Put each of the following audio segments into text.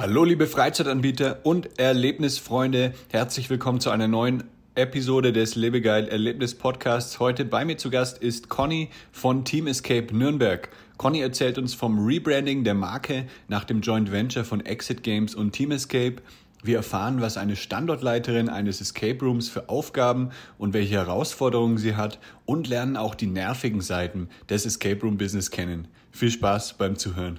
Hallo liebe Freizeitanbieter und Erlebnisfreunde, herzlich willkommen zu einer neuen Episode des Lebegeil Erlebnis Podcasts. Heute bei mir zu Gast ist Conny von Team Escape Nürnberg. Conny erzählt uns vom Rebranding der Marke nach dem Joint Venture von Exit Games und Team Escape. Wir erfahren, was eine Standortleiterin eines Escape Rooms für Aufgaben und welche Herausforderungen sie hat und lernen auch die nervigen Seiten des Escape Room Business kennen. Viel Spaß beim Zuhören.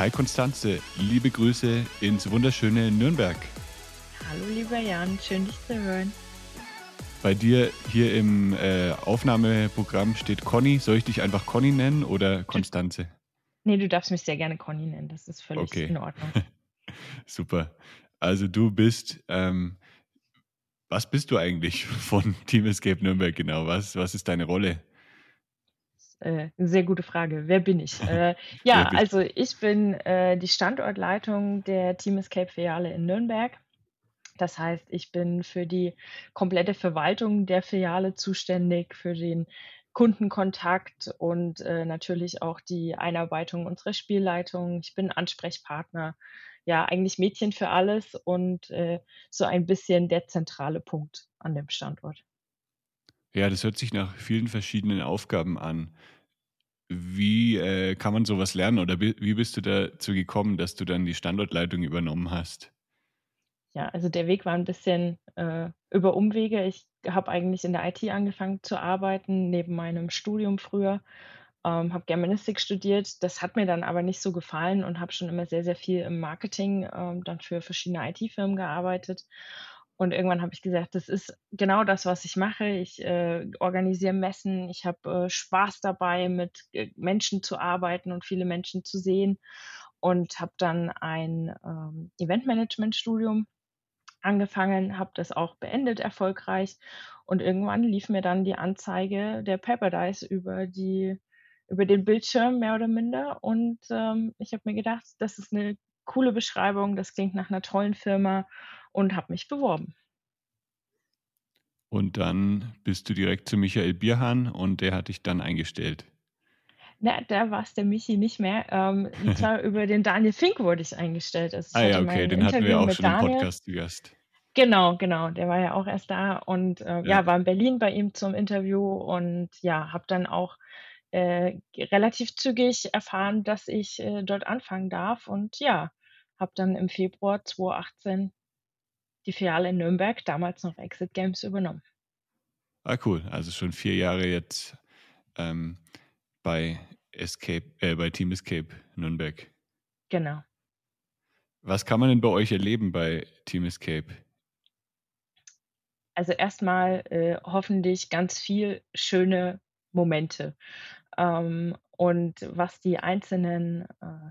Hi Konstanze, liebe Grüße ins wunderschöne Nürnberg. Hallo lieber Jan, schön dich zu hören. Bei dir hier im äh, Aufnahmeprogramm steht Conny. Soll ich dich einfach Conny nennen oder Konstanze? Nee, du darfst mich sehr gerne Conny nennen, das ist völlig okay. in Ordnung. Super. Also du bist, ähm, was bist du eigentlich von Team Escape Nürnberg genau? Was, was ist deine Rolle? Äh, eine sehr gute Frage. Wer bin ich? Äh, ja, also ich bin äh, die Standortleitung der Team Escape Filiale in Nürnberg. Das heißt, ich bin für die komplette Verwaltung der Filiale zuständig, für den Kundenkontakt und äh, natürlich auch die Einarbeitung unserer Spielleitung. Ich bin Ansprechpartner, ja, eigentlich Mädchen für alles und äh, so ein bisschen der zentrale Punkt an dem Standort. Ja, das hört sich nach vielen verschiedenen Aufgaben an. Wie äh, kann man sowas lernen oder wie bist du dazu gekommen, dass du dann die Standortleitung übernommen hast? Ja, also der Weg war ein bisschen äh, über Umwege. Ich habe eigentlich in der IT angefangen zu arbeiten, neben meinem Studium früher. Ähm, habe Germanistik studiert. Das hat mir dann aber nicht so gefallen und habe schon immer sehr, sehr viel im Marketing ähm, dann für verschiedene IT-Firmen gearbeitet. Und irgendwann habe ich gesagt, das ist genau das, was ich mache. Ich äh, organisiere Messen, ich habe äh, Spaß dabei, mit äh, Menschen zu arbeiten und viele Menschen zu sehen. Und habe dann ein ähm, Eventmanagement-Studium angefangen, habe das auch beendet erfolgreich. Und irgendwann lief mir dann die Anzeige der Paradise über die über den Bildschirm mehr oder minder. Und ähm, ich habe mir gedacht, das ist eine coole Beschreibung, das klingt nach einer tollen Firma und habe mich beworben. Und dann bist du direkt zu Michael Bierhahn und der hat dich dann eingestellt. Na, da war es der Michi nicht mehr. Ähm, und zwar über den Daniel Fink wurde ich eingestellt. Also ah ja, okay, den hatten wir auch schon Daniel. im Podcast zu Gast. Genau, genau, der war ja auch erst da und äh, ja. ja. war in Berlin bei ihm zum Interview und ja, habe dann auch äh, relativ zügig erfahren, dass ich äh, dort anfangen darf und ja, habe dann im Februar 2018 die Filiale in Nürnberg, damals noch Exit Games, übernommen. Ah, cool. Also schon vier Jahre jetzt ähm, bei Escape, äh, bei Team Escape Nürnberg. Genau. Was kann man denn bei euch erleben bei Team Escape? Also erstmal äh, hoffentlich ganz viel schöne Momente. Ähm, und was die einzelnen äh,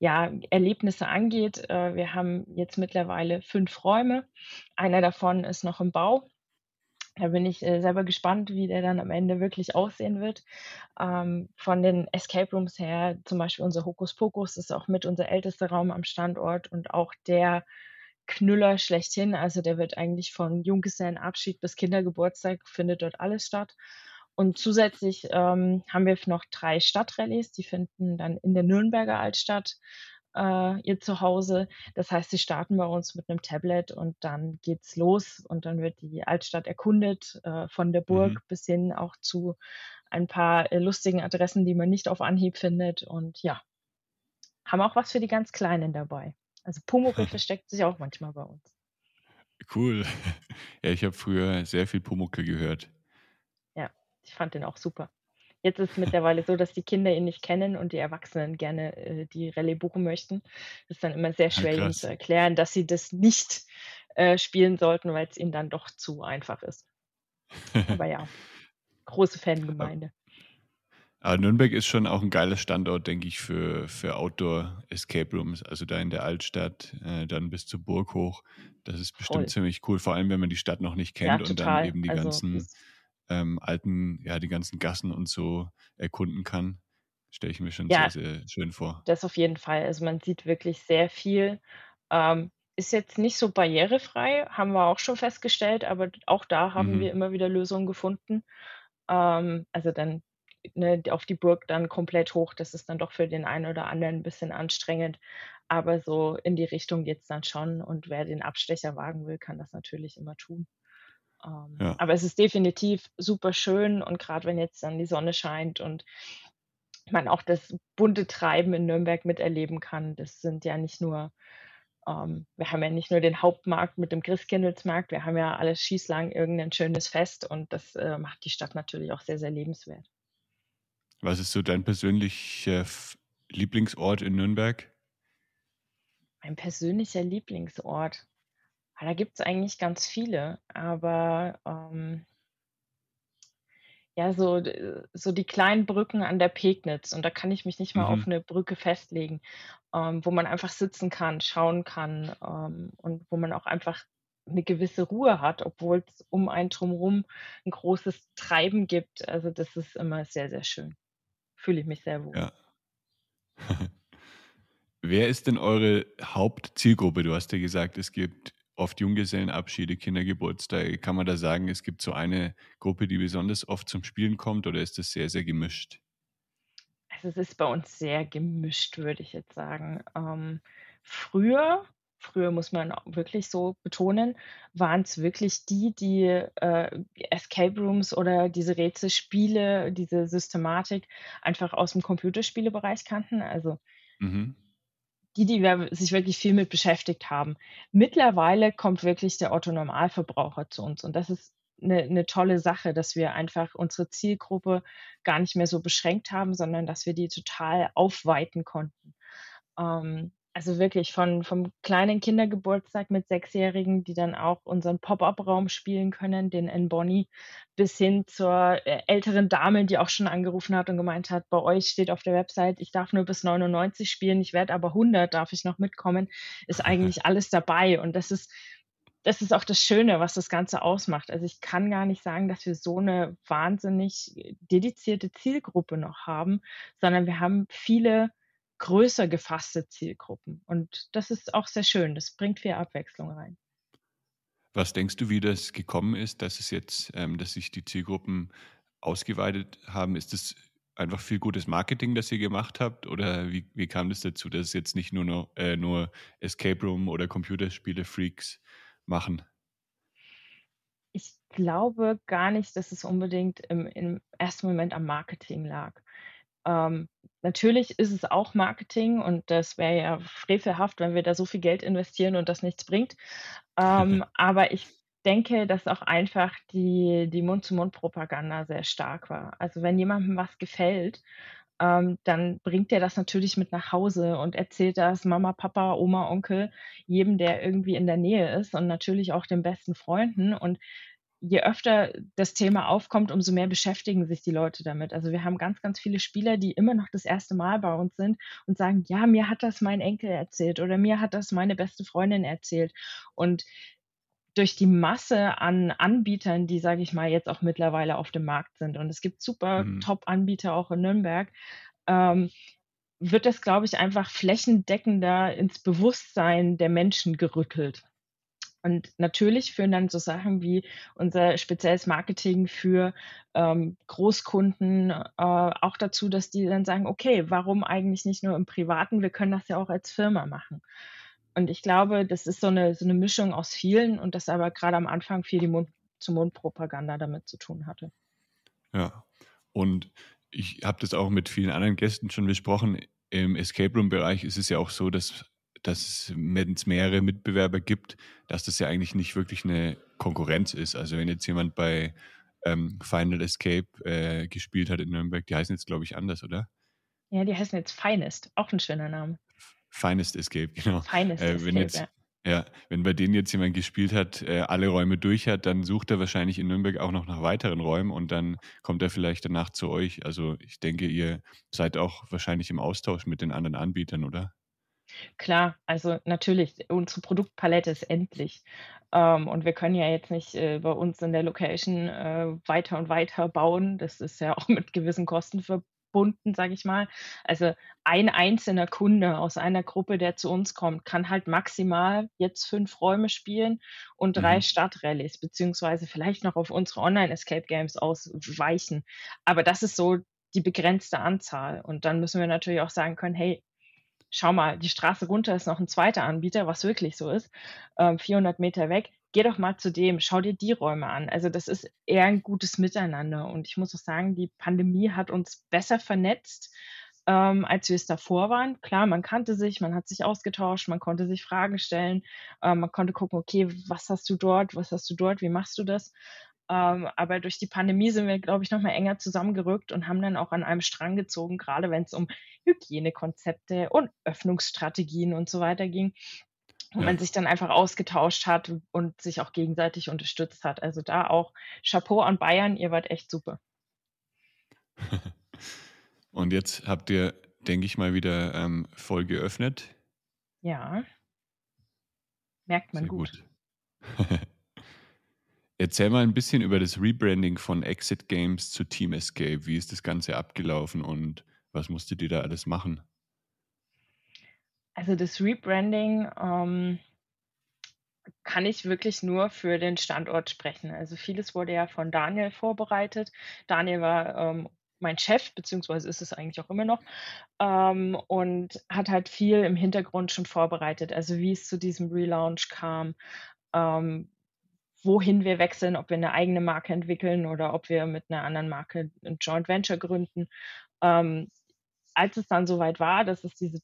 ja, Erlebnisse angeht. Äh, wir haben jetzt mittlerweile fünf Räume. Einer davon ist noch im Bau. Da bin ich äh, selber gespannt, wie der dann am Ende wirklich aussehen wird. Ähm, von den Escape Rooms her, zum Beispiel unser Hokus Pokus ist auch mit unser ältester Raum am Standort und auch der Knüller schlechthin. Also der wird eigentlich von Junggesellenabschied bis Kindergeburtstag findet dort alles statt. Und zusätzlich ähm, haben wir noch drei Stadtrallyes, die finden dann in der Nürnberger Altstadt äh, ihr Zuhause. Das heißt, sie starten bei uns mit einem Tablet und dann geht's los und dann wird die Altstadt erkundet, äh, von der Burg mhm. bis hin auch zu ein paar äh, lustigen Adressen, die man nicht auf Anhieb findet. Und ja, haben auch was für die ganz Kleinen dabei. Also Pumuckl versteckt sich auch manchmal bei uns. Cool. Ja, ich habe früher sehr viel Pumuckl gehört. Ich fand den auch super. Jetzt ist es mittlerweile so, dass die Kinder ihn nicht kennen und die Erwachsenen gerne äh, die Rallye buchen möchten. Das ist dann immer sehr schwer, ihnen zu erklären, dass sie das nicht äh, spielen sollten, weil es ihnen dann doch zu einfach ist. Aber ja, große Fangemeinde. Aber Nürnberg ist schon auch ein geiler Standort, denke ich, für, für Outdoor-Escape Rooms. Also da in der Altstadt, äh, dann bis zur Burg hoch. Das ist bestimmt Voll. ziemlich cool, vor allem wenn man die Stadt noch nicht kennt ja, und dann eben die also, ganzen ähm, alten, ja, die ganzen Gassen und so erkunden kann. Stelle ich mir schon ja, sehr, sehr schön vor. Das auf jeden Fall. Also man sieht wirklich sehr viel. Ähm, ist jetzt nicht so barrierefrei, haben wir auch schon festgestellt, aber auch da haben mhm. wir immer wieder Lösungen gefunden. Ähm, also dann ne, auf die Burg dann komplett hoch, das ist dann doch für den einen oder anderen ein bisschen anstrengend. Aber so in die Richtung geht es dann schon. Und wer den Abstecher wagen will, kann das natürlich immer tun. Ähm, ja. Aber es ist definitiv super schön und gerade wenn jetzt dann die Sonne scheint und man auch das bunte Treiben in Nürnberg miterleben kann, das sind ja nicht nur ähm, wir haben ja nicht nur den Hauptmarkt mit dem Christkindlesmarkt, wir haben ja alles schießlang irgendein schönes Fest und das äh, macht die Stadt natürlich auch sehr, sehr lebenswert. Was ist so dein persönlicher Lieblingsort in Nürnberg? Mein persönlicher Lieblingsort. Ah, da gibt es eigentlich ganz viele, aber ähm, ja, so, so die kleinen Brücken an der Pegnitz und da kann ich mich nicht mal auf mhm. eine Brücke festlegen, ähm, wo man einfach sitzen kann, schauen kann ähm, und wo man auch einfach eine gewisse Ruhe hat, obwohl es um einen drumherum ein großes Treiben gibt. Also das ist immer sehr, sehr schön fühle ich mich sehr wohl. Ja. Wer ist denn eure Hauptzielgruppe? Du hast ja gesagt, es gibt oft Junggesellenabschiede, Kindergeburtstage. Kann man da sagen, es gibt so eine Gruppe, die besonders oft zum Spielen kommt oder ist das sehr, sehr gemischt? Also es ist bei uns sehr gemischt, würde ich jetzt sagen. Ähm, früher früher muss man wirklich so betonen, waren es wirklich die, die äh, Escape Rooms oder diese Rätselspiele, diese Systematik einfach aus dem Computerspielebereich kannten. Also mhm. Die, die wir, sich wirklich viel mit beschäftigt haben. Mittlerweile kommt wirklich der Otto Normalverbraucher zu uns und das ist eine, eine tolle Sache, dass wir einfach unsere Zielgruppe gar nicht mehr so beschränkt haben, sondern dass wir die total aufweiten konnten. Ähm, also wirklich von vom kleinen Kindergeburtstag mit Sechsjährigen, die dann auch unseren Pop-up-Raum spielen können, den in Bonnie, bis hin zur äh, älteren Dame, die auch schon angerufen hat und gemeint hat, bei euch steht auf der Website, ich darf nur bis 99 spielen, ich werde aber 100, darf ich noch mitkommen, ist eigentlich alles dabei und das ist das ist auch das Schöne, was das Ganze ausmacht. Also ich kann gar nicht sagen, dass wir so eine wahnsinnig dedizierte Zielgruppe noch haben, sondern wir haben viele größer gefasste Zielgruppen. Und das ist auch sehr schön. Das bringt viel Abwechslung rein. Was denkst du, wie das gekommen ist, dass es jetzt, ähm, dass sich die Zielgruppen ausgeweitet haben? Ist das einfach viel gutes Marketing, das ihr gemacht habt? Oder wie, wie kam das dazu, dass es jetzt nicht nur, noch, äh, nur Escape Room oder Computerspiele-Freaks machen? Ich glaube gar nicht, dass es unbedingt im, im ersten Moment am Marketing lag. Ähm, natürlich ist es auch Marketing und das wäre ja frevelhaft, wenn wir da so viel Geld investieren und das nichts bringt. Ähm, aber ich denke, dass auch einfach die, die Mund-zu-Mund-Propaganda sehr stark war. Also wenn jemandem was gefällt, ähm, dann bringt er das natürlich mit nach Hause und erzählt das Mama, Papa, Oma, Onkel, jedem, der irgendwie in der Nähe ist und natürlich auch den besten Freunden. Und je öfter das Thema aufkommt, umso mehr beschäftigen sich die Leute damit. Also wir haben ganz, ganz viele Spieler, die immer noch das erste Mal bei uns sind und sagen, ja, mir hat das mein Enkel erzählt oder mir hat das meine beste Freundin erzählt. Und durch die Masse an Anbietern, die, sage ich mal, jetzt auch mittlerweile auf dem Markt sind, und es gibt super mhm. Top-Anbieter auch in Nürnberg, ähm, wird das, glaube ich, einfach flächendeckender ins Bewusstsein der Menschen gerüttelt. Und natürlich führen dann so Sachen wie unser spezielles Marketing für ähm, Großkunden äh, auch dazu, dass die dann sagen, okay, warum eigentlich nicht nur im Privaten? Wir können das ja auch als Firma machen. Und ich glaube, das ist so eine, so eine Mischung aus vielen und das aber gerade am Anfang viel die Mund-zu-Mund-Propaganda damit zu tun hatte. Ja, und ich habe das auch mit vielen anderen Gästen schon besprochen. Im Escape Room-Bereich ist es ja auch so, dass dass wenn es mehrere Mitbewerber gibt, dass das ja eigentlich nicht wirklich eine Konkurrenz ist. Also wenn jetzt jemand bei ähm, Final Escape äh, gespielt hat in Nürnberg, die heißen jetzt, glaube ich, anders, oder? Ja, die heißen jetzt Finest, auch ein schöner Name. Finest Escape, genau. Finest äh, wenn Escape, jetzt, ja. Ja, wenn bei denen jetzt jemand gespielt hat, äh, alle Räume durch hat, dann sucht er wahrscheinlich in Nürnberg auch noch nach weiteren Räumen und dann kommt er vielleicht danach zu euch. Also ich denke, ihr seid auch wahrscheinlich im Austausch mit den anderen Anbietern, oder? Klar, also natürlich, unsere Produktpalette ist endlich. Ähm, und wir können ja jetzt nicht äh, bei uns in der Location äh, weiter und weiter bauen. Das ist ja auch mit gewissen Kosten verbunden, sage ich mal. Also ein einzelner Kunde aus einer Gruppe, der zu uns kommt, kann halt maximal jetzt fünf Räume spielen und drei Mhm. Stadtrallyes, beziehungsweise vielleicht noch auf unsere Online-Escape Games ausweichen. Aber das ist so die begrenzte Anzahl. Und dann müssen wir natürlich auch sagen können, hey, schau mal, die Straße runter ist noch ein zweiter Anbieter, was wirklich so ist, ähm, 400 Meter weg. Geh doch mal zu dem, schau dir die Räume an. Also das ist eher ein gutes Miteinander. Und ich muss auch sagen, die Pandemie hat uns besser vernetzt, ähm, als wir es davor waren. Klar, man kannte sich, man hat sich ausgetauscht, man konnte sich Fragen stellen, ähm, man konnte gucken, okay, was hast du dort, was hast du dort, wie machst du das? Ähm, aber durch die Pandemie sind wir, glaube ich, noch mal enger zusammengerückt und haben dann auch an einem Strang gezogen, gerade wenn es um Hygienekonzepte und Öffnungsstrategien und so weiter ging, wo Ja. man sich dann einfach ausgetauscht hat und sich auch gegenseitig unterstützt hat. Also da auch Chapeau an Bayern, ihr wart echt super. Und jetzt habt ihr, denke ich mal, wieder ähm, voll geöffnet. Ja, merkt man Sehr gut. gut. Erzähl mal ein bisschen über das Rebranding von Exit Games zu Team Escape. Wie ist das Ganze abgelaufen und was musstet ihr da alles machen? Also das Rebranding ähm, kann ich wirklich nur für den Standort sprechen. Also vieles wurde ja von Daniel vorbereitet. Daniel war ähm, mein Chef, beziehungsweise ist es eigentlich auch immer noch, ähm, und hat halt viel im Hintergrund schon vorbereitet. Also wie es zu diesem Relaunch kam, ähm, wohin wir wechseln, ob wir eine eigene Marke entwickeln oder ob wir mit einer anderen Marke ein Joint Venture gründen. Ähm, als es dann soweit war, dass es diese,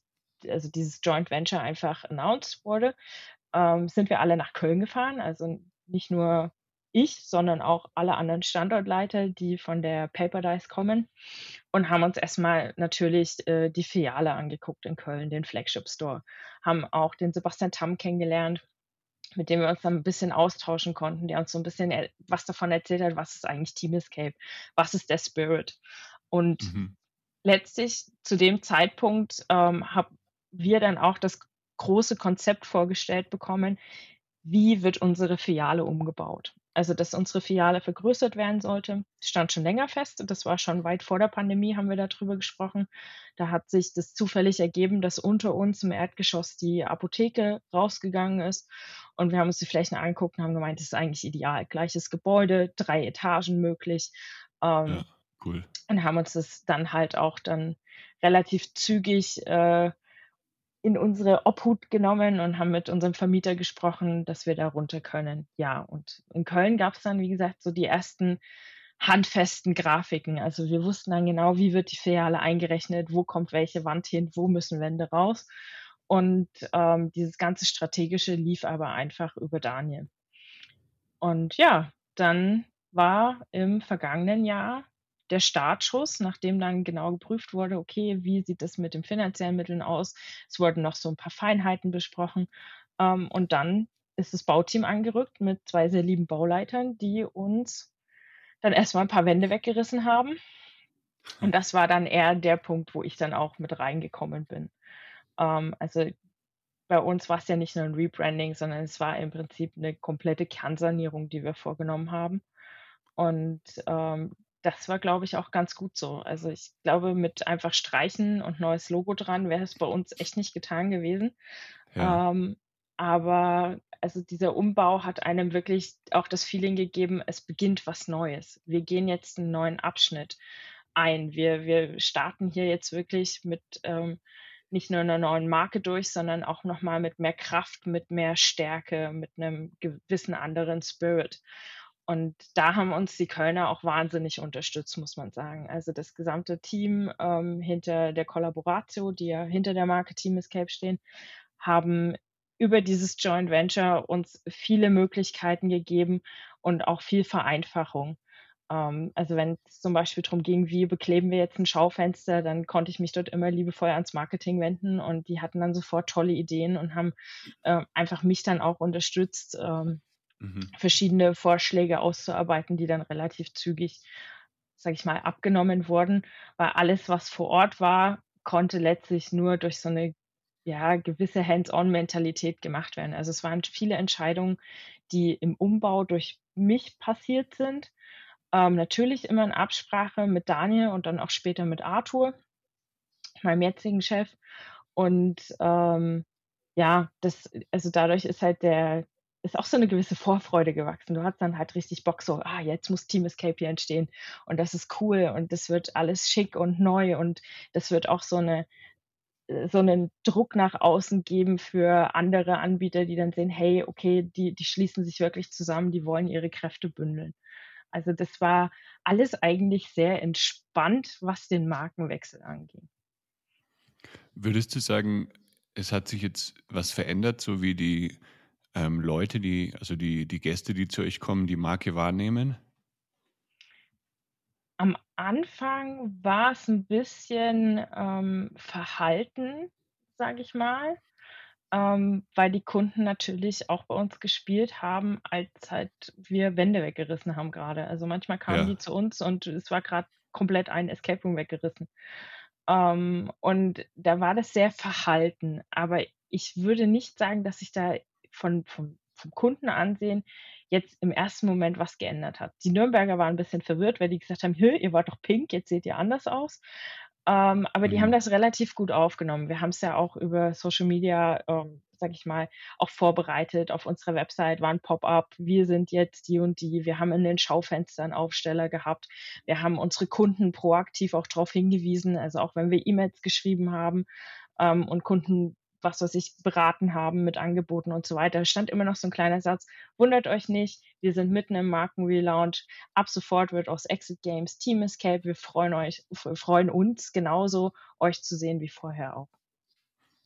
also dieses Joint Venture einfach announced wurde, ähm, sind wir alle nach Köln gefahren. Also nicht nur ich, sondern auch alle anderen Standortleiter, die von der Paper Dice kommen und haben uns erstmal natürlich äh, die Filiale angeguckt in Köln, den Flagship Store, haben auch den Sebastian Tamm kennengelernt, mit dem wir uns dann ein bisschen austauschen konnten, der uns so ein bisschen was davon erzählt hat, was ist eigentlich Team Escape, was ist der Spirit. Und Mhm. letztlich zu dem Zeitpunkt ähm, haben wir dann auch das große Konzept vorgestellt bekommen, wie wird unsere Filiale umgebaut. Also, dass unsere Filiale vergrößert werden sollte, stand schon länger fest. Das war schon weit vor der Pandemie, haben wir darüber gesprochen. Da hat sich das zufällig ergeben, dass unter uns im Erdgeschoss die Apotheke rausgegangen ist. Und wir haben uns die Flächen angeguckt und haben gemeint, das ist eigentlich ideal. Gleiches Gebäude, drei Etagen möglich. Ähm, Ja, cool. und haben uns das dann halt auch dann relativ zügig äh, in unsere Obhut genommen und haben mit unserem Vermieter gesprochen, dass wir da runter können. Ja, und in Köln gab es dann, wie gesagt, so die ersten handfesten Grafiken. Also wir wussten dann genau, wie wird die Filiale eingerechnet, wo kommt welche Wand hin, wo müssen Wände raus. Und ähm, dieses ganze Strategische lief aber einfach über Daniel. Und ja, dann war im vergangenen Jahr der Startschuss, nachdem dann genau geprüft wurde, okay, wie sieht das mit den finanziellen Mitteln aus? Es wurden noch so ein paar Feinheiten besprochen. Ähm, und dann ist das Bauteam angerückt mit zwei sehr lieben Bauleitern, die uns dann erstmal ein paar Wände weggerissen haben. Und das war dann eher der Punkt, wo ich dann auch mit reingekommen bin. Ähm, also bei uns war es ja nicht nur ein Rebranding, sondern es war im Prinzip eine komplette Kernsanierung, die wir vorgenommen haben. Und ähm, das war, glaube ich, auch ganz gut so. Also ich glaube, mit einfach Streichen und neues Logo dran wäre es bei uns echt nicht getan gewesen. Ja, Ähm, aber also dieser Umbau hat einem wirklich auch das Feeling gegeben, es beginnt was Neues. Wir gehen jetzt einen neuen Abschnitt ein. Wir, wir starten hier jetzt wirklich mit ähm, nicht nur einer neuen Marke durch, sondern auch nochmal mit mehr Kraft, mit mehr Stärke, mit einem gewissen anderen Spirit. Und da haben uns die Kölner auch wahnsinnig unterstützt, muss man sagen. Also das gesamte Team ähm, hinter der Collaboratio, die ja hinter der Marke Team Escape stehen, haben über dieses Joint Venture uns viele Möglichkeiten gegeben und auch viel Vereinfachung. Ähm, also wenn es zum Beispiel darum ging, wie bekleben wir jetzt ein Schaufenster, dann konnte ich mich dort immer liebevoll ans Marketing wenden und die hatten dann sofort tolle Ideen und haben äh, einfach mich dann auch unterstützt, ähm, mhm. verschiedene Vorschläge auszuarbeiten, die dann relativ zügig, sage ich mal, abgenommen wurden, weil alles, was vor Ort war, konnte letztlich nur durch so eine ja, gewisse Hands-on-Mentalität gemacht werden. Also es waren viele Entscheidungen, die im Umbau durch mich passiert sind. Ähm, natürlich immer in Absprache mit Daniel und dann auch später mit Arthur, meinem jetzigen Chef. Und ähm, ja, das, also dadurch ist halt der, ist auch so eine gewisse Vorfreude gewachsen. Du hast dann halt richtig Bock, so, ah, jetzt muss Team Escape hier entstehen und das ist cool und das wird alles schick und neu und das wird auch so eine, äh, so einen Druck nach außen geben für andere Anbieter, die dann sehen, hey, okay, die, die schließen sich wirklich zusammen, die wollen ihre Kräfte bündeln. Also das war alles eigentlich sehr entspannt, was den Markenwechsel anging. Würdest du sagen, es hat sich jetzt was verändert, so wie die ähm, Leute, die, also die, die Gäste, die zu euch kommen, die Marke wahrnehmen? Am Anfang war es ein bisschen ähm, verhalten, sage ich mal, ähm, weil die Kunden natürlich auch bei uns gespielt haben, als halt wir Wände weggerissen haben gerade. Also manchmal kamen Ja. die zu uns und es war gerade komplett ein Escape Room weggerissen. Ähm, und da war das sehr verhalten. Aber ich würde nicht sagen, dass sich da von, vom, vom Kunden ansehen jetzt im ersten Moment was geändert hat. Die Nürnberger waren ein bisschen verwirrt, weil die gesagt haben, ihr wart doch pink, jetzt seht ihr anders aus. Ähm, aber die haben mhm. das relativ gut aufgenommen. Wir haben es ja auch über Social Media, ähm, sag ich mal, auch vorbereitet. Auf unserer Website war ein Pop-up. Wir sind jetzt die und die. Wir haben in den Schaufenstern Aufsteller gehabt. Wir haben unsere Kunden proaktiv auch darauf hingewiesen. Also auch wenn wir E-Mails geschrieben haben ähm, und Kunden was weiß ich, beraten haben mit Angeboten und so weiter. Es stand immer noch so ein kleiner Satz, wundert euch nicht, wir sind mitten im Markenrelaunch. Ab sofort wird aus Exit Games Team Escape. Wir freuen euch, freuen uns genauso, euch zu sehen wie vorher auch.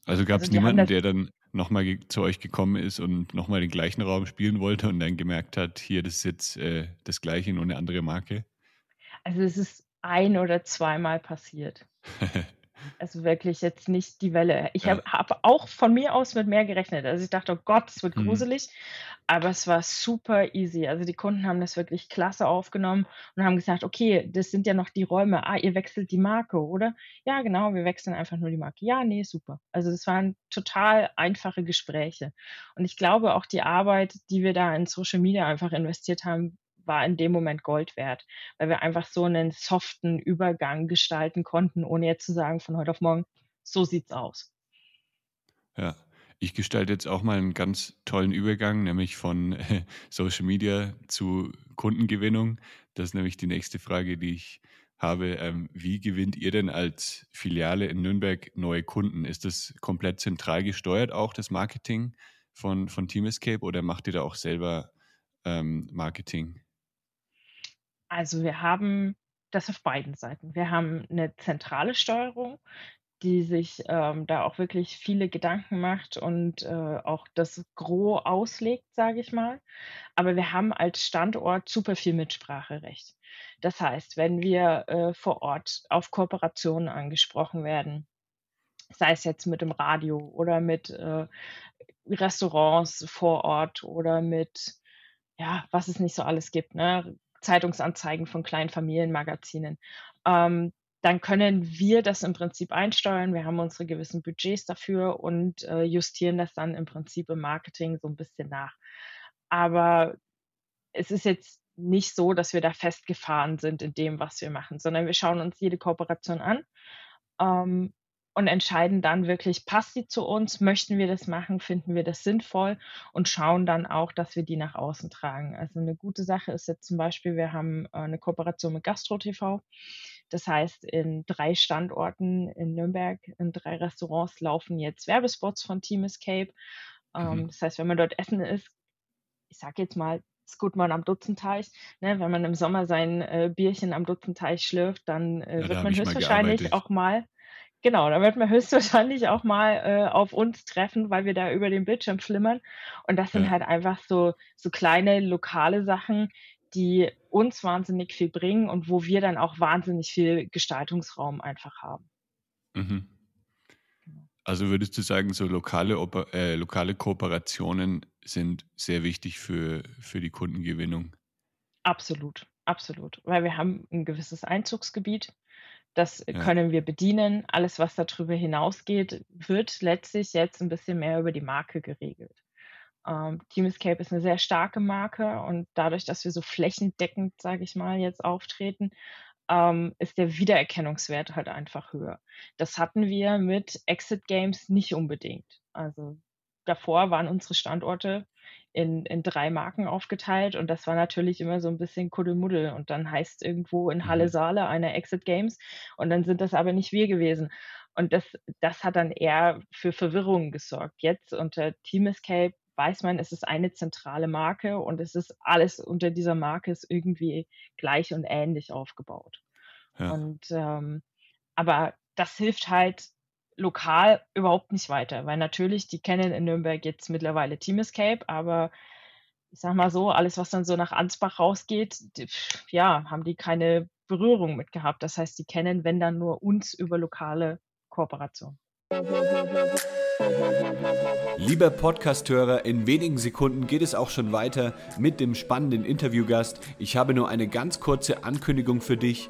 Also gab es also niemanden, der dann nochmal zu euch gekommen ist und nochmal den gleichen Raum spielen wollte und dann gemerkt hat, hier, das ist jetzt äh, das gleiche, nur eine andere Marke? Also es ist ein oder zweimal passiert. Also wirklich jetzt nicht die Welle. Ich ja. habe hab auch von mir aus mit mehr gerechnet. Also ich dachte, oh Gott, es wird mhm. gruselig. Aber es war super easy. Also die Kunden haben das wirklich klasse aufgenommen und haben gesagt, okay, das sind ja noch die Räume. Ah, ihr wechselt die Marke, oder? Ja, genau, wir wechseln einfach nur die Marke. Ja, nee, super. Also das waren total einfache Gespräche. Und ich glaube auch die Arbeit, die wir da in Social Media einfach investiert haben, war in dem Moment Gold wert, weil wir einfach so einen soften Übergang gestalten konnten, ohne jetzt zu sagen von heute auf morgen, so sieht's aus. Ja, ich gestalte jetzt auch mal einen ganz tollen Übergang, nämlich von äh, Social Media zu Kundengewinnung. Das ist nämlich die nächste Frage, die ich habe. Ähm, wie gewinnt ihr denn als Filiale in Nürnberg neue Kunden? Ist das komplett zentral gesteuert, auch das Marketing von, von Team Escape, oder macht ihr da auch selber ähm, Marketing? Also wir haben das auf beiden Seiten. Wir haben eine zentrale Steuerung, die sich ähm, da auch wirklich viele Gedanken macht und äh, auch das Gros auslegt, sage ich mal. Aber wir haben als Standort super viel Mitspracherecht. Das heißt, wenn wir äh, vor Ort auf Kooperationen angesprochen werden, sei es jetzt mit dem Radio oder mit äh, Restaurants vor Ort oder mit, ja, was es nicht so alles gibt, ne? Zeitungsanzeigen von kleinen Familienmagazinen. Ähm, dann können wir das im Prinzip einsteuern. Wir haben unsere gewissen Budgets dafür und äh, justieren das dann im Prinzip im Marketing so ein bisschen nach. Aber es ist jetzt nicht so, dass wir da festgefahren sind in dem, was wir machen, sondern wir schauen uns jede Kooperation an ähm, und entscheiden dann wirklich, passt sie zu uns, möchten wir das machen, finden wir das sinnvoll und schauen dann auch, dass wir die nach außen tragen. Also eine gute Sache ist jetzt zum Beispiel, wir haben äh, eine Kooperation mit Gastro TV. Das heißt, in drei Standorten in Nürnberg, in drei Restaurants laufen jetzt Werbespots von Team Escape. Ähm, mhm. Das heißt, wenn man dort essen ist, ich sage jetzt mal, ist gut man am Dutzenteich. Ne? Wenn man im Sommer sein äh, Bierchen am Dutzenteich schlürft, dann äh, ja, wird man höchstwahrscheinlich auch mal Genau, da wird man höchstwahrscheinlich auch mal äh, auf uns treffen, weil wir da über den Bildschirm flimmern. Und das sind ja. halt einfach so, so kleine lokale Sachen, die uns wahnsinnig viel bringen und wo wir dann auch wahnsinnig viel Gestaltungsraum einfach haben. Mhm. Genau. Also würdest du sagen, so lokale, äh, lokale Kooperationen sind sehr wichtig für, für die Kundengewinnung? Absolut, absolut. Weil wir haben ein gewisses Einzugsgebiet. Das ja. können wir bedienen. Alles, was darüber hinausgeht, wird letztlich jetzt ein bisschen mehr über die Marke geregelt. Ähm, Team Escape ist eine sehr starke Marke und dadurch, dass wir so flächendeckend, sage ich mal, jetzt auftreten, ähm, ist der Wiedererkennungswert halt einfach höher. Das hatten wir mit Exit Games nicht unbedingt. Also davor waren unsere Standorte in, in drei Marken aufgeteilt und das war natürlich immer so ein bisschen Kuddelmuddel und dann heißt irgendwo in Halle mhm. Saale eine Exit Games und dann sind das aber nicht wir gewesen. Und das, das hat dann eher für Verwirrung gesorgt. Jetzt unter Team Escape weiß man, es ist eine zentrale Marke und es ist alles unter dieser Marke ist irgendwie gleich und ähnlich aufgebaut. Ja. Und ähm, aber das hilft halt lokal überhaupt nicht weiter, weil natürlich, die kennen in Nürnberg jetzt mittlerweile Team Escape, aber ich sag mal so, alles, was dann so nach Ansbach rausgeht, die, ja, haben die keine Berührung mit gehabt. Das heißt, die kennen, wenn dann nur uns über lokale Kooperation. Lieber Podcasthörer, in wenigen Sekunden geht es auch schon weiter mit dem spannenden Interviewgast. Ich habe nur eine ganz kurze Ankündigung für dich.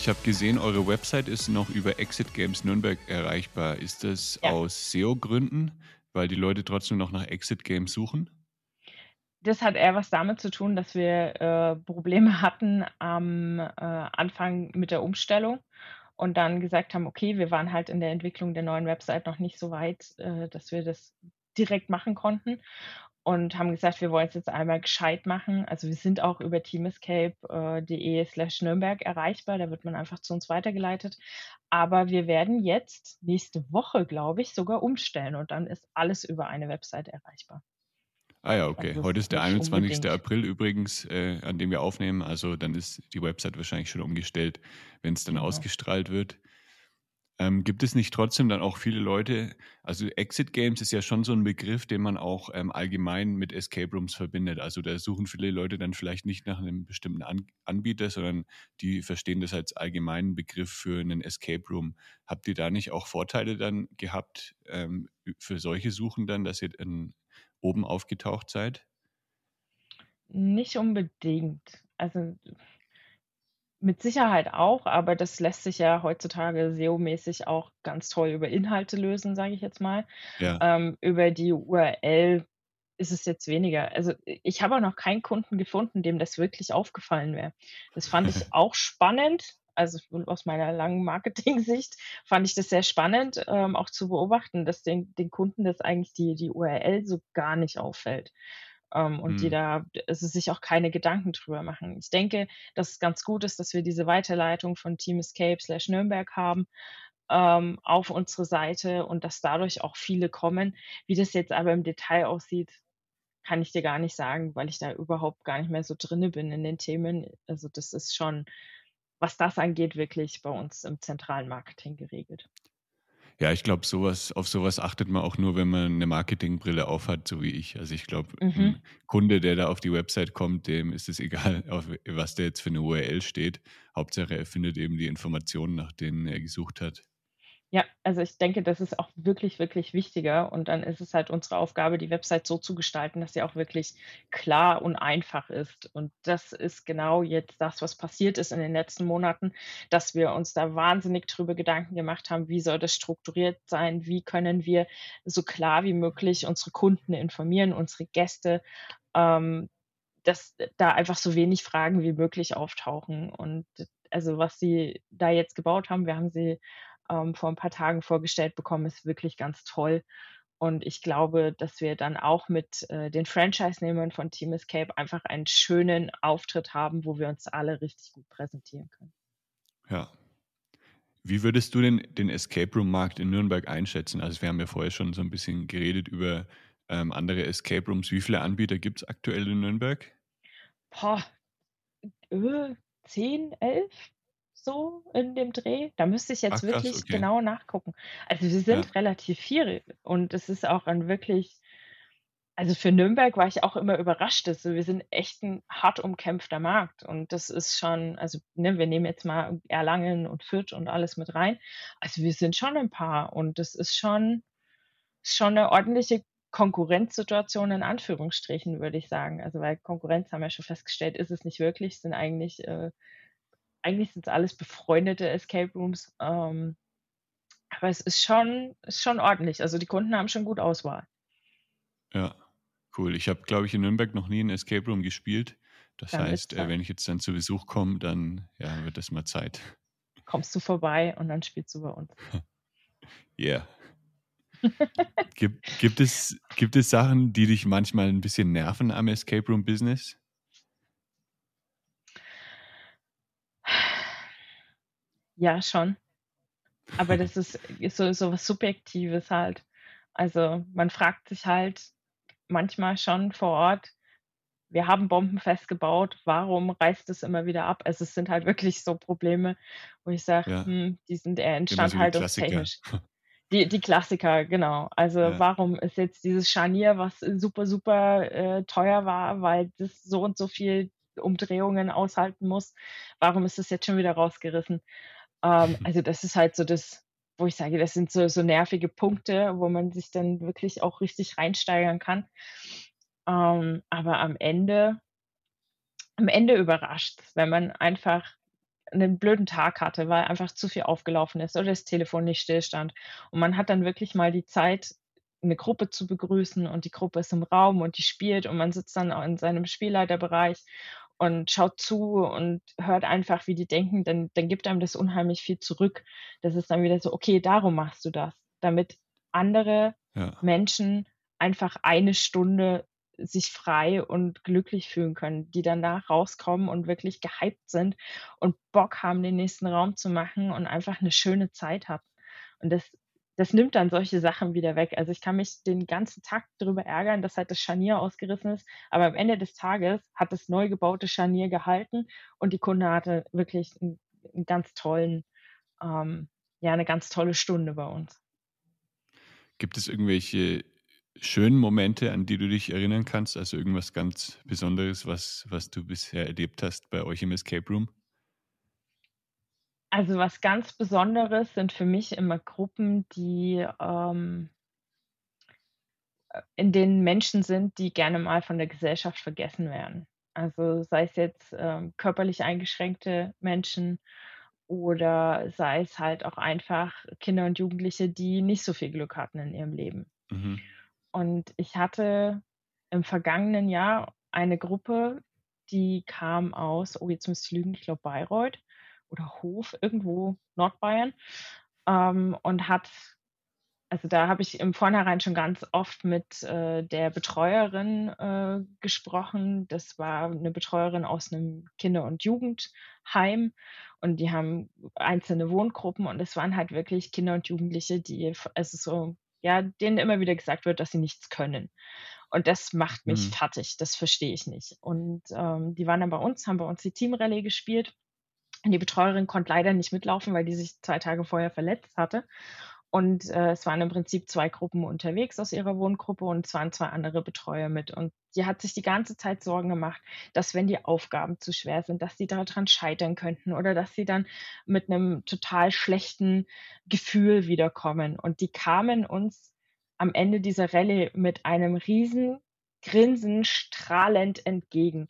Ich habe gesehen, eure Website ist noch über Exit Games Nürnberg erreichbar. Ist das ja. aus SEO-Gründen, weil die Leute trotzdem noch nach Exit Games suchen? Das hat eher was damit zu tun, dass wir äh, Probleme hatten am äh, Anfang mit der Umstellung und dann gesagt haben, okay, wir waren halt in der Entwicklung der neuen Website noch nicht so weit, äh, dass wir das direkt machen konnten und haben gesagt, wir wollen es jetzt einmal gescheit machen. Also wir sind auch über teamescape.de slash Nürnberg erreichbar. Da wird man einfach zu uns weitergeleitet. Aber wir werden jetzt nächste Woche, glaube ich, sogar umstellen und dann ist alles über eine Website erreichbar. Ah ja, okay. Also Heute ist der 21. Unbedingt. April übrigens, äh, an dem wir aufnehmen. Also dann ist die Website wahrscheinlich schon umgestellt, wenn es dann ja. ausgestrahlt wird. Ähm, gibt es nicht trotzdem dann auch viele Leute, also Exit Games ist ja schon so ein Begriff, den man auch ähm, allgemein mit Escape Rooms verbindet. Also da suchen viele Leute dann vielleicht nicht nach einem bestimmten An Anbieter, sondern die verstehen das als allgemeinen Begriff für einen Escape Room. Habt ihr da nicht auch Vorteile dann gehabt ähm, für solche Suchen dann, dass ihr dann oben aufgetaucht seid? Nicht unbedingt. Also mit Sicherheit auch, aber das lässt sich ja heutzutage SEO-mäßig auch ganz toll über Inhalte lösen, sage ich jetzt mal. Ja. Ähm, über die URL ist es jetzt weniger. Also ich habe auch noch keinen Kunden gefunden, dem das wirklich aufgefallen wäre. Das fand ich auch spannend. Also aus meiner langen Marketing-Sicht fand ich das sehr spannend, ähm, auch zu beobachten, dass den, den Kunden das eigentlich die, die URL so gar nicht auffällt ähm, und mhm. die da also sich auch keine Gedanken drüber machen. Ich denke, dass es ganz gut ist, dass wir diese Weiterleitung von Team Escape slash Nürnberg haben ähm, auf unsere Seite und dass dadurch auch viele kommen. Wie das jetzt aber im Detail aussieht, kann ich dir gar nicht sagen, weil ich da überhaupt gar nicht mehr so drinne bin in den Themen. Also das ist schon, was das angeht, wirklich bei uns im zentralen Marketing geregelt. Ja, ich glaube, sowas, auf sowas achtet man auch nur, wenn man eine Marketingbrille aufhat, so wie ich. Also ich glaube, mhm. ein Kunde, der da auf die Website kommt, dem ist es egal, auf, was da jetzt für eine URL steht. Hauptsache, er findet eben die Informationen, nach denen er gesucht hat. Ja, also ich denke, das ist auch wirklich, wirklich wichtiger. Und dann ist es halt unsere Aufgabe, die Website so zu gestalten, dass sie auch wirklich klar und einfach ist. Und das ist genau jetzt das, was passiert ist in den letzten Monaten, dass wir uns da wahnsinnig drüber Gedanken gemacht haben, wie soll das strukturiert sein, wie können wir so klar wie möglich unsere Kunden informieren, unsere Gäste, ähm, dass da einfach so wenig Fragen wie möglich auftauchen. Und also was sie da jetzt gebaut haben, wir haben sie ähm, vor ein paar Tagen vorgestellt bekommen, ist wirklich ganz toll. Und ich glaube, dass wir dann auch mit äh, den Franchise-Nehmern von Team Escape einfach einen schönen Auftritt haben, wo wir uns alle richtig gut präsentieren können. Ja. Wie würdest du denn den Escape Room-Markt in Nürnberg einschätzen? Also wir haben ja vorher schon so ein bisschen geredet über ähm, andere Escape Rooms. Wie viele Anbieter gibt es aktuell in Nürnberg? Boah, äh, 10, 11 so in dem Dreh. Da müsste ich jetzt Ach krass, wirklich okay. genau nachgucken. Also wir sind Ja, relativ viel und es ist auch ein wirklich also für Nürnberg war ich auch immer überrascht. Also wir sind echt ein hart umkämpfter Markt und das ist schon also, ne, wir nehmen jetzt mal Erlangen und Fürth und alles mit rein. Also wir sind schon ein paar und das ist schon schon 'ne ordentliche Konkurrenzsituation in Anführungsstrichen, würde ich sagen. Also, weil Konkurrenz haben wir schon festgestellt, ist es nicht wirklich, sind eigentlich äh, eigentlich sind's alles befreundete Escape Rooms, ähm, aber es ist schon ist schon ordentlich. Also, die Kunden haben schon gut Auswahl. ja, cool. Ich habe, glaube ich, in Nürnberg noch nie 'n Escape Room gespielt. Das Dann heißt, äh, wenn ich jetzt dann zu Besuch komme, dann, ja, wird das mal Zeit. Kommst du vorbei und dann spielst du bei uns. Yeah. Gibt gibt es gibt es Sachen, die dich manchmal ein bisschen nerven am Escape Room Business? Ja, schon. Aber das ist ist so so was Subjektives halt. Also, man fragt sich halt manchmal schon vor Ort: „Wir haben bombenfest gebaut, warum reißt es immer wieder ab?“ Also, es sind halt wirklich so Probleme, wo ich sage: Ja, „Hm, die sind eher immer so die Klassiker. instandhaltungstechnisch.“ Die die Klassiker, genau. Also, Ja. warum ist jetzt dieses Scharnier, was super, super, äh, teuer war, weil das so und so viel Umdrehungen aushalten muss warum ist das jetzt schon wieder rausgerissen? Ähm, also, das ist halt so das, wo ich sage, das sind so so nervige Punkte, wo man sich dann wirklich auch richtig reinsteigern kann. Ähm, aber am Ende am Ende überrascht's, wenn man einfach 'nen blöden Tag hatte, weil einfach zu viel aufgelaufen ist oder das Telefon nicht stillstand. Und man hat dann wirklich mal die Zeit, 'ne Gruppe zu begrüßen und die Gruppe ist im Raum und die spielt und man sitzt dann auch in seinem Spielleiterbereich und schaut zu und hört einfach, wie die denken, dann dann gibt einem das unheimlich viel zurück. Das ist dann wieder so: „Okay, darum machst du das, damit andere Ja. Menschen einfach eine Stunde sich frei und glücklich fühlen können, die danach rauskommen und wirklich gehypt sind und Bock haben, den nächsten Raum zu machen und einfach 'ne schöne Zeit haben.“ Und das das nimmt dann solche Sachen wieder weg. Also, ich kann mich den ganzen Tag drüber ärgern, dass halt das Scharnier ausgerissen ist, aber am Ende des Tages hat das neu gebaute Scharnier gehalten und die Kunde hatte wirklich 'n 'n ganz tollen ähm, ja, 'ne ganz tolle Stunde bei uns. Gibt es irgendwelche schönen Momente, an die du dich erinnern kannst? Also, irgendwas ganz Besonderes, was was du bisher erlebt hast bei euch im Escape Room? Also, was ganz Besonderes sind für mich immer Gruppen, die, ähm äh, in denen Menschen sind, die gerne mal von der Gesellschaft vergessen werden. Also, sei es jetzt, ähm, körperlich eingeschränkte Menschen oder sei es halt auch einfach Kinder und Jugendliche, die nicht so viel Glück hatten in ihrem Leben. Mhm. Und ich hatte im vergangenen Jahr eine Gruppe, die kam aus oh, jetzt müsste ich lügen, ich glaube Bayreuth oder Hof, irgendwo Nordbayern, ähm, und hat also, da habe ich im Vornherein schon ganz oft mit, äh, der Betreuerin, äh, gesprochen. Das war 'ne Betreuerin aus 'nem Kinder und Jugendheim und die haben einzelne Wohngruppen und es waren halt wirklich Kinder und Jugendliche, die also, so ja, denen immer wieder gesagt wird, dass sie nichts können. Und das macht mich Mhm. fertig, das verstehe ich nicht. Und, ähm, die waren dann bei uns, haben bei uns die Teamrallye gespielt die Betreuerin konnte leider nicht mitlaufen, weil die sich 2 Tage vorher verletzt hatte. Und, äh, es waren im Prinzip 2 Gruppen unterwegs aus ihrer Wohngruppe und es waren 2 andere Betreuer mit. Und die hat sich die ganze Zeit Sorgen gemacht, dass wenn die Aufgaben zu schwer sind, dass sie da dran scheitern könnten oder dass sie dann mit 'nem total schlechten Gefühl wiederkommen. Und die kamen uns am Ende dieser Rallye mit einem Riesengrinsen strahlend entgegen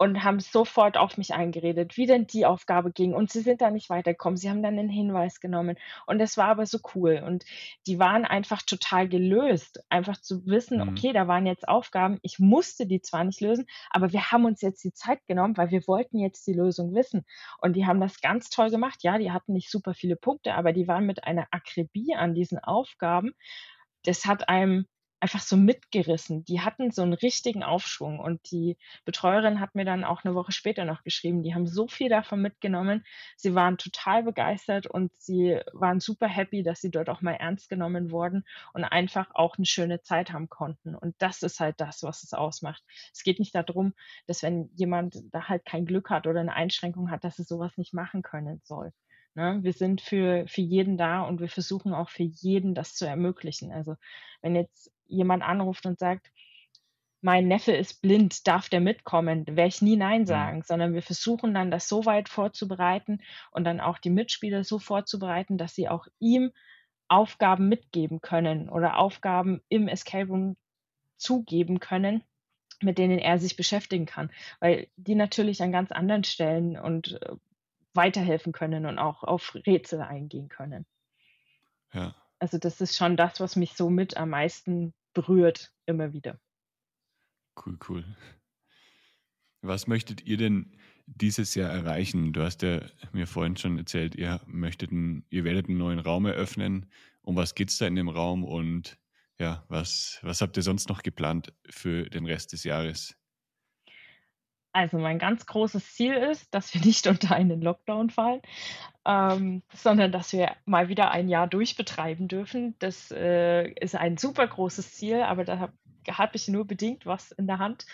und haben sofort auf mich eingeredet, wie denn die Aufgabe ging. Und sie sind da nicht weitergekommen. Sie haben dann 'nen Hinweis genommen. Und das war aber so cool. Und die waren einfach total gelöst, einfach zu wissen: Mhm. „Okay, da waren jetzt Aufgaben. Ich musste die zwar nicht lösen, aber wir haben uns jetzt die Zeit genommen, weil wir wollten jetzt die Lösung wissen.“ Und die haben das ganz toll gemacht. Ja, die hatten nicht super viele Punkte, aber die waren mit einer Akribie an diesen Aufgaben das hat einem einfach so mitgerissen. Die hatten so einen richtigen Aufschwung und die Betreuerin hat mir dann auch eine Woche später noch geschrieben, die haben so viel davon mitgenommen. Sie waren total begeistert und sie waren super happy, dass sie dort auch mal ernst genommen wurden und einfach auch eine schöne Zeit haben konnten. Und das ist halt das, was es ausmacht. Es geht nicht darum, dass wenn jemand da halt kein Glück hat oder eine Einschränkung hat, dass er sowas nicht machen können soll. Ne? Wir sind für, für jeden da und wir versuchen auch für jeden das zu ermöglichen. Also wenn jetzt jemand anruft und sagt, mein Neffe ist blind, darf der mitkommen, werde ich nie Nein mhm. sagen, mhm. sondern wir versuchen dann das so weit vorzubereiten und dann auch die Mitspieler so vorzubereiten, dass sie auch ihm Aufgaben mitgeben können oder Aufgaben im Escape Room zugeben können, mit denen er sich beschäftigen kann, weil die natürlich an ganz anderen Stellen und äh, weiterhelfen können und auch auf Rätsel eingehen können. Ja. Also das ist schon das, was mich so mit am meisten berührt, immer wieder. Cool, cool. Was möchtet ihr denn dieses Jahr erreichen? Du hast ja mir vorhin schon erzählt, ihr möchtet einen, ihr werdet einen neuen Raum eröffnen. Um was geht es da in dem Raum und ja, was, was habt ihr sonst noch geplant für den Rest des Jahres? Also mein ganz großes Ziel ist, dass wir nicht unter einen Lockdown fallen, ähm, sondern dass wir mal wieder ein Jahr durchbetreiben dürfen. Das äh, ist ein super großes Ziel, aber da habe hab ich nur bedingt was in der Hand.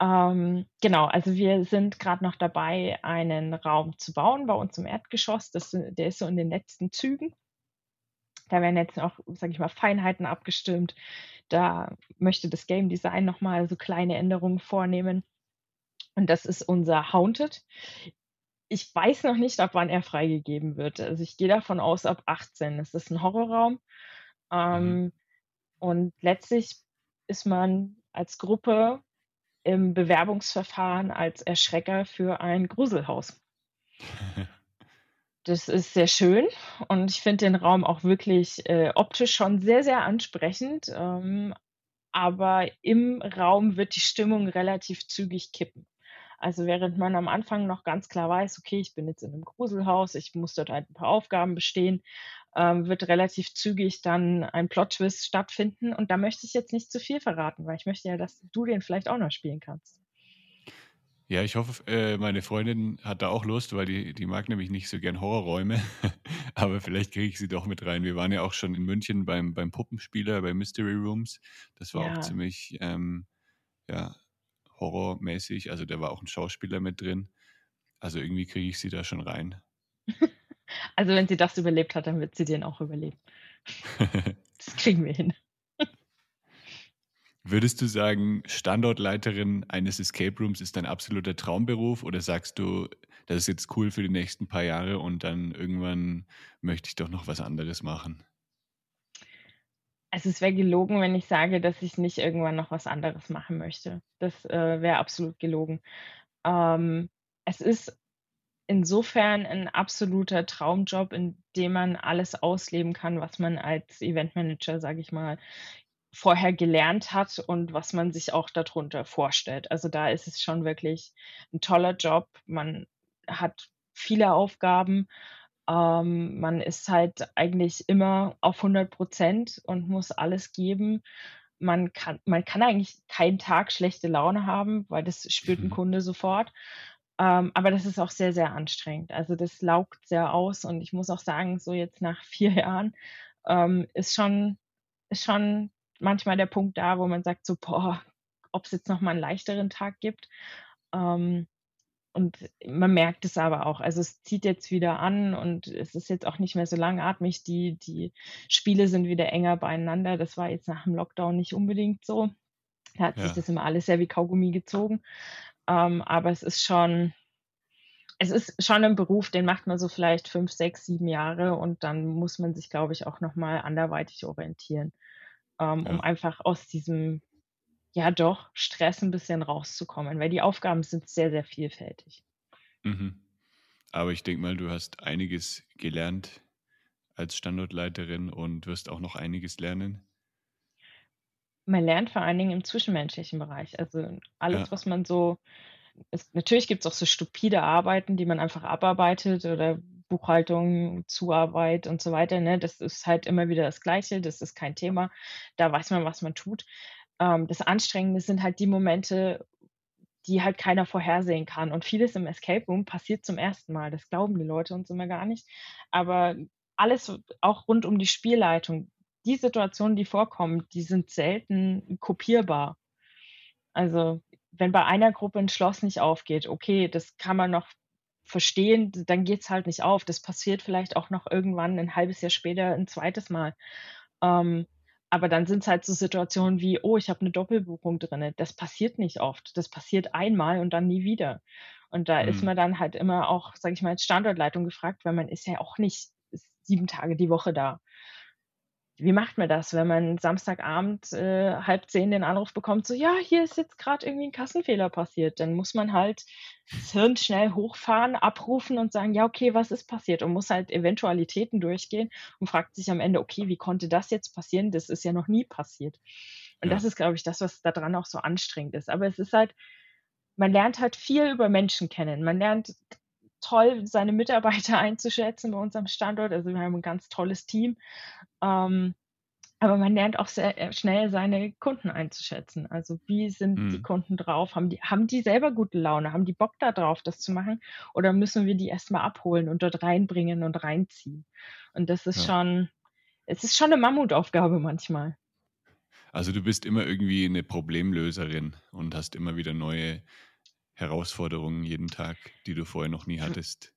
Ähm, genau, also wir sind gerade noch dabei, einen Raum zu bauen bei uns im Erdgeschoss. Das, der ist so in den letzten Zügen. Da werden jetzt noch, sage ich mal, Feinheiten abgestimmt. Da möchte das Game Design nochmal so kleine Änderungen vornehmen. Und das ist unser Haunted. Ich weiß noch nicht, ab wann er freigegeben wird. Also ich gehe davon aus, ab 18. Es ist ein Horrorraum. Ähm, mhm. Und letztlich ist man als Gruppe im Bewerbungsverfahren als Erschrecker für ein Gruselhaus. Das ist sehr schön und ich finde den Raum auch wirklich äh, optisch schon sehr, sehr ansprechend. Ähm, aber im Raum wird die Stimmung relativ zügig kippen. Also während man am Anfang noch ganz klar weiß, okay, ich bin jetzt in einem Gruselhaus, ich muss dort halt ein paar Aufgaben bestehen, ähm, wird relativ zügig dann ein Plot-Twist stattfinden. Und da möchte ich jetzt nicht zu viel verraten, weil ich möchte ja, dass du den vielleicht auch noch spielen kannst. Ja, ich hoffe, äh, meine Freundin hat da auch Lust, weil die, die mag nämlich nicht so gern Horrorräume. Aber vielleicht kriege ich sie doch mit rein. Wir waren ja auch schon in München beim, beim Puppenspieler, bei Mystery Rooms. Das war ja. auch ziemlich ähm, ja, horrormäßig. Also da war auch ein Schauspieler mit drin. Also irgendwie kriege ich sie da schon rein. Also wenn sie das überlebt hat, dann wird sie den auch überleben. das kriegen wir hin. Würdest du sagen, Standortleiterin eines Escape Rooms ist dein absoluter Traumberuf oder sagst du, das ist jetzt cool für die nächsten paar Jahre und dann irgendwann möchte ich doch noch was anderes machen? Also es wäre gelogen, wenn ich sage, dass ich nicht irgendwann noch was anderes machen möchte. Das äh, wäre absolut gelogen. Ähm, es ist insofern ein absoluter Traumjob, in dem man alles ausleben kann, was man als Eventmanager, sage ich mal, vorher gelernt hat und was man sich auch darunter vorstellt. Also da ist es schon wirklich ein toller Job. Man hat viele Aufgaben ähm, man ist halt eigentlich immer auf 100 Prozent und muss alles geben. Man kann, man kann eigentlich keinen Tag schlechte Laune haben, weil das spürt ein mhm. Kunde sofort. Ähm, aber das ist auch sehr, sehr anstrengend. Also das laugt sehr aus und ich muss auch sagen, so jetzt nach vier Jahren ähm, ist schon, ist schon manchmal der Punkt da, wo man sagt so, boah, ob es jetzt noch mal einen leichteren Tag gibt. Ähm, und man merkt es aber auch. Also es zieht jetzt wieder an und es ist jetzt auch nicht mehr so langatmig. Die, die Spiele sind wieder enger beieinander. Das war jetzt nach dem Lockdown nicht unbedingt so. Da hat ja. sich das immer alles sehr wie Kaugummi gezogen. Ähm, aber es ist schon, es ist schon ein Beruf, den macht man so vielleicht fünf, sechs, sieben Jahre und dann muss man sich, glaube ich, auch nochmal anderweitig orientieren, ähm, ja. um einfach aus diesem ja doch Stress ein bisschen rauszukommen, weil die Aufgaben sind sehr, sehr vielfältig. Mhm. Aber ich denke mal, du hast einiges gelernt als Standortleiterin und wirst auch noch einiges lernen. Man lernt vor allen Dingen im zwischenmenschlichen Bereich. Also alles, ja. was man so. Ist, natürlich gibt es auch so stupide Arbeiten, die man einfach abarbeitet oder Buchhaltung, Zuarbeit und so weiter, ne? Das ist halt immer wieder das Gleiche, das ist kein Thema. Da weiß man, was man tut. Ähm, das Anstrengende sind halt die Momente, die halt keiner vorhersehen kann. Und vieles im Escape Room passiert zum ersten Mal. Das glauben die Leute uns immer gar nicht. Aber alles auch rund um die Spielleitung, die Situationen, die vorkommen, die sind selten kopierbar. Also wenn bei einer Gruppe ein Schloss nicht aufgeht, okay, das kann man noch verstehen, dann geht es halt nicht auf. Das passiert vielleicht auch noch irgendwann ein halbes Jahr später ein zweites Mal. Ähm, aber dann sind es halt so Situationen wie, oh, ich habe eine Doppelbuchung drin. Das passiert nicht oft. Das passiert einmal und dann nie wieder. Und da mhm. ist man dann halt immer auch, sage ich mal, als Standortleitung gefragt, weil man ist ja auch nicht sieben Tage die Woche da wie macht man das, wenn man Samstagabend äh, halb zehn den Anruf bekommt, so, ja, hier ist jetzt gerade irgendwie ein Kassenfehler passiert. Dann muss man halt das Hirn schnell hochfahren, abrufen und sagen, ja, okay, was ist passiert? Und muss halt Eventualitäten durchgehen und fragt sich am Ende, okay, wie konnte das jetzt passieren? Das ist ja noch nie passiert. Und ja. das ist, glaube ich, das, was daran auch so anstrengend ist. Aber es ist halt, man lernt halt viel über Menschen kennen. Man lernt toll, seine Mitarbeiter einzuschätzen bei unserem Standort. Also wir haben ein ganz tolles Team. Ähm, aber man lernt auch sehr äh, schnell seine Kunden einzuschätzen. Also wie sind mhm. die Kunden drauf? Haben die, haben die selber gute Laune? Haben die Bock da drauf, das zu machen? Oder müssen wir die erstmal abholen und dort reinbringen und reinziehen? Und das ist ja. schon, es ist schon eine Mammutaufgabe manchmal. Also du bist immer irgendwie eine Problemlöserin und hast immer wieder neue Herausforderungen jeden Tag, die du vorher noch nie hattest?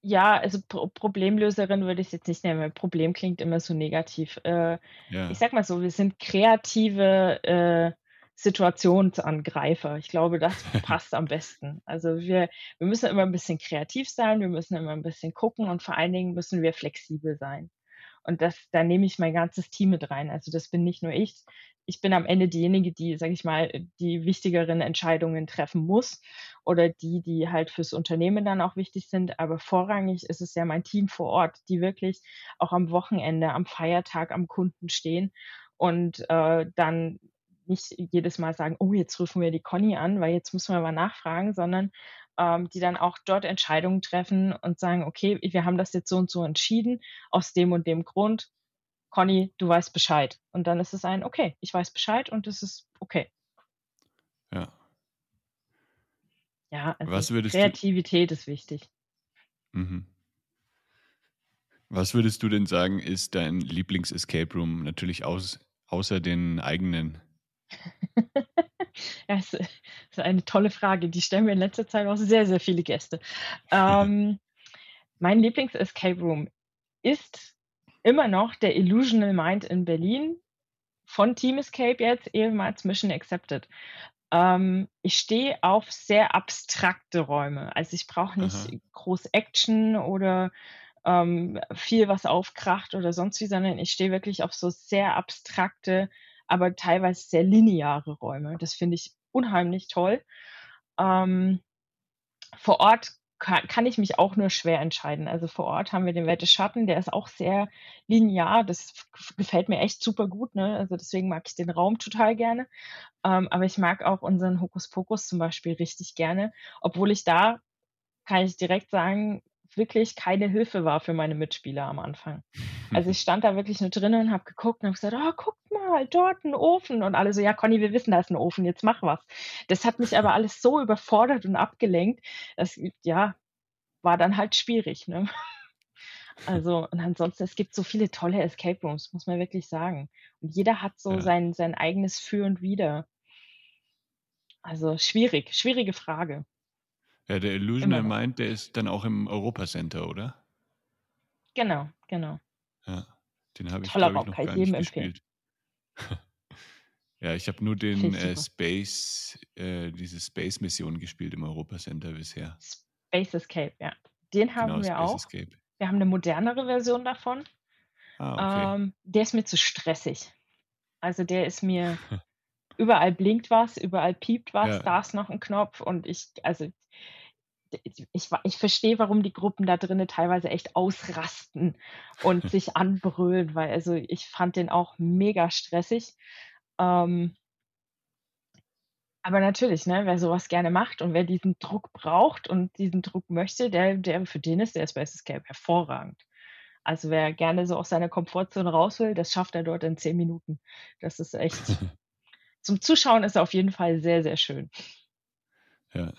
Ja, also Pro Problemlöserin würde ich es jetzt nicht nennen, weil Problem klingt immer so negativ. Äh, ja. Ich sag mal so, wir sind kreative äh, Situationsangreifer. Ich glaube, das passt am besten. Also wir, wir müssen immer ein bisschen kreativ sein, wir müssen immer ein bisschen gucken und vor allen Dingen müssen wir flexibel sein. Und das, da nehme ich mein ganzes Team mit rein. Also das bin nicht nur ich, ich bin am Ende diejenige, die, sage ich mal, die wichtigeren Entscheidungen treffen muss oder die, die halt fürs Unternehmen dann auch wichtig sind. Aber vorrangig ist es ja mein Team vor Ort, die wirklich auch am Wochenende, am Feiertag am Kunden stehen und äh, dann nicht jedes Mal sagen, oh, jetzt rufen wir die Conny an, weil jetzt müssen wir mal nachfragen, sondern ähm, die dann auch dort Entscheidungen treffen und sagen, okay, wir haben das jetzt so und so entschieden, aus dem und dem Grund Conny, du weißt Bescheid. Und dann ist es ein, okay, ich weiß Bescheid und es ist okay. Ja. Ja, also Kreativität du... ist wichtig. Mhm. Was würdest du denn sagen, ist dein Lieblings-Escape Room? Natürlich aus, außer den eigenen. ja, das ist eine tolle Frage. Die stellen mir in letzter Zeit auch sehr, sehr viele Gäste. Ähm, mein Lieblings-Escape Room ist immer noch der Illusional Mind in Berlin von Team Escape jetzt, ehemals Mission Accepted. Ähm, ich stehe auf sehr abstrakte Räume. Also ich brauche nicht Aha. groß Action oder ähm, viel, was aufkracht oder sonst wie, sondern ich stehe wirklich auf so sehr abstrakte, aber teilweise sehr lineare Räume. Das finde ich unheimlich toll. Ähm, vor Ort kann, kann ich mich auch nur schwer entscheiden. Also vor Ort haben wir den Wette Schatten, der ist auch sehr linear. Das gefällt mir echt super gut. Ne? Also deswegen mag ich den Raum total gerne. Ähm, aber ich mag auch unseren Hokuspokus zum Beispiel richtig gerne, obwohl ich da, kann ich direkt sagen, wirklich keine Hilfe war für meine Mitspieler am Anfang. Also ich stand da wirklich nur drinnen und habe geguckt und habe gesagt, oh, guck mal, dort ein Ofen. Und alle so, ja, Conny, wir wissen, da ist ein Ofen, jetzt mach was. Das hat mich aber alles so überfordert und abgelenkt. Das, ja, war dann halt schwierig. Ne? Also, und ansonsten, es gibt so viele tolle Escape Rooms, muss man wirklich sagen. Und jeder hat so ja. sein, sein eigenes Für und Wider. Also schwierig, schwierige Frage. Ja, der Illusioner meint, der ist dann auch im Europa Center, oder? Genau, genau. Ja, den habe ich, glaube ich, noch gar nicht gespielt. ja, ich habe nur den äh, Space, äh, diese Space-Mission gespielt im Europa Center bisher. Space Escape, ja. Den haben genau, wir Space auch. Escape. Wir haben eine modernere Version davon. Ah, okay. ähm, der ist mir zu stressig. Also der ist mir, überall blinkt was, überall piept was, ja. da ist noch ein Knopf und ich, also ich, ich verstehe, warum die Gruppen da drinnen teilweise echt ausrasten und sich anbrüllen, weil also ich fand den auch mega stressig. Ähm, Aber natürlich, ne, wer sowas gerne macht und wer diesen Druck braucht und diesen Druck möchte, der der für den ist der Space Escape hervorragend. Also, wer gerne so aus seiner Komfortzone raus will, das schafft er dort in 10 Minuten. Das ist echt zum Zuschauen ist er auf jeden Fall sehr, sehr schön. Ja.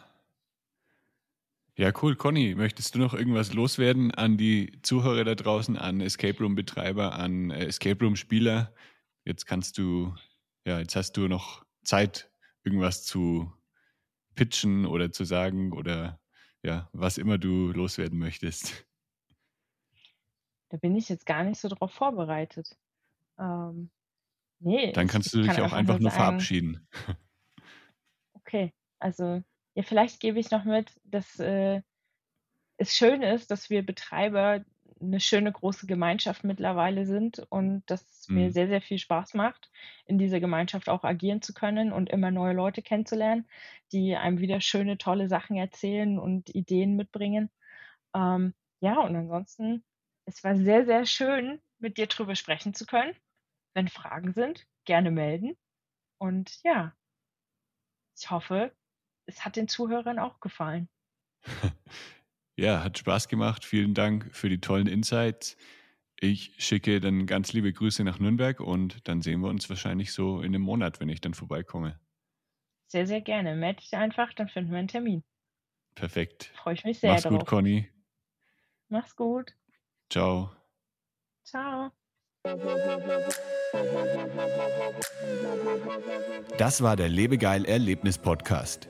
Ja, cool. Conny, möchtest du noch irgendwas loswerden an die Zuhörer da draußen, an Escape Room Betreiber, an äh, Escape Room Spieler? Jetzt kannst du, ja, jetzt hast du noch Zeit, irgendwas zu pitchen oder zu sagen oder ja, was immer du loswerden möchtest. Da bin ich jetzt gar nicht so drauf vorbereitet. Ähm, ne, Dann kannst ich du dich kann auch einfach nur sagen verabschieden. okay, also, ja, vielleicht gebe ich noch mit, dass, äh, es schön ist, dass wir Betreiber 'ne schöne große Gemeinschaft mittlerweile sind und dass es mir Mhm. sehr, sehr viel Spaß macht, in dieser Gemeinschaft auch agieren zu können und immer neue Leute kennenzulernen, die einem wieder schöne, tolle Sachen erzählen und Ideen mitbringen. Ähm, ja, und ansonsten, es war sehr, sehr schön, mit dir drüber sprechen zu können. Wenn Fragen sind, gerne melden. Und ja, ich hoffe, es hat den Zuhörern auch gefallen. Ja, hat Spaß gemacht. Vielen Dank für die tollen Insights. Ich schicke dann ganz liebe Grüße nach Nürnberg und dann sehen wir uns wahrscheinlich so in 'nem Monat, wenn ich dann vorbeikomme. Sehr, sehr gerne. Melde dich einfach, dann finden wir 'n Termin. Perfekt. Freue ich mich sehr Mach's gut, drauf. Conny. Mach's gut. Ciao. Tschau. Das war der Lebegeil Erlebnis Podcast.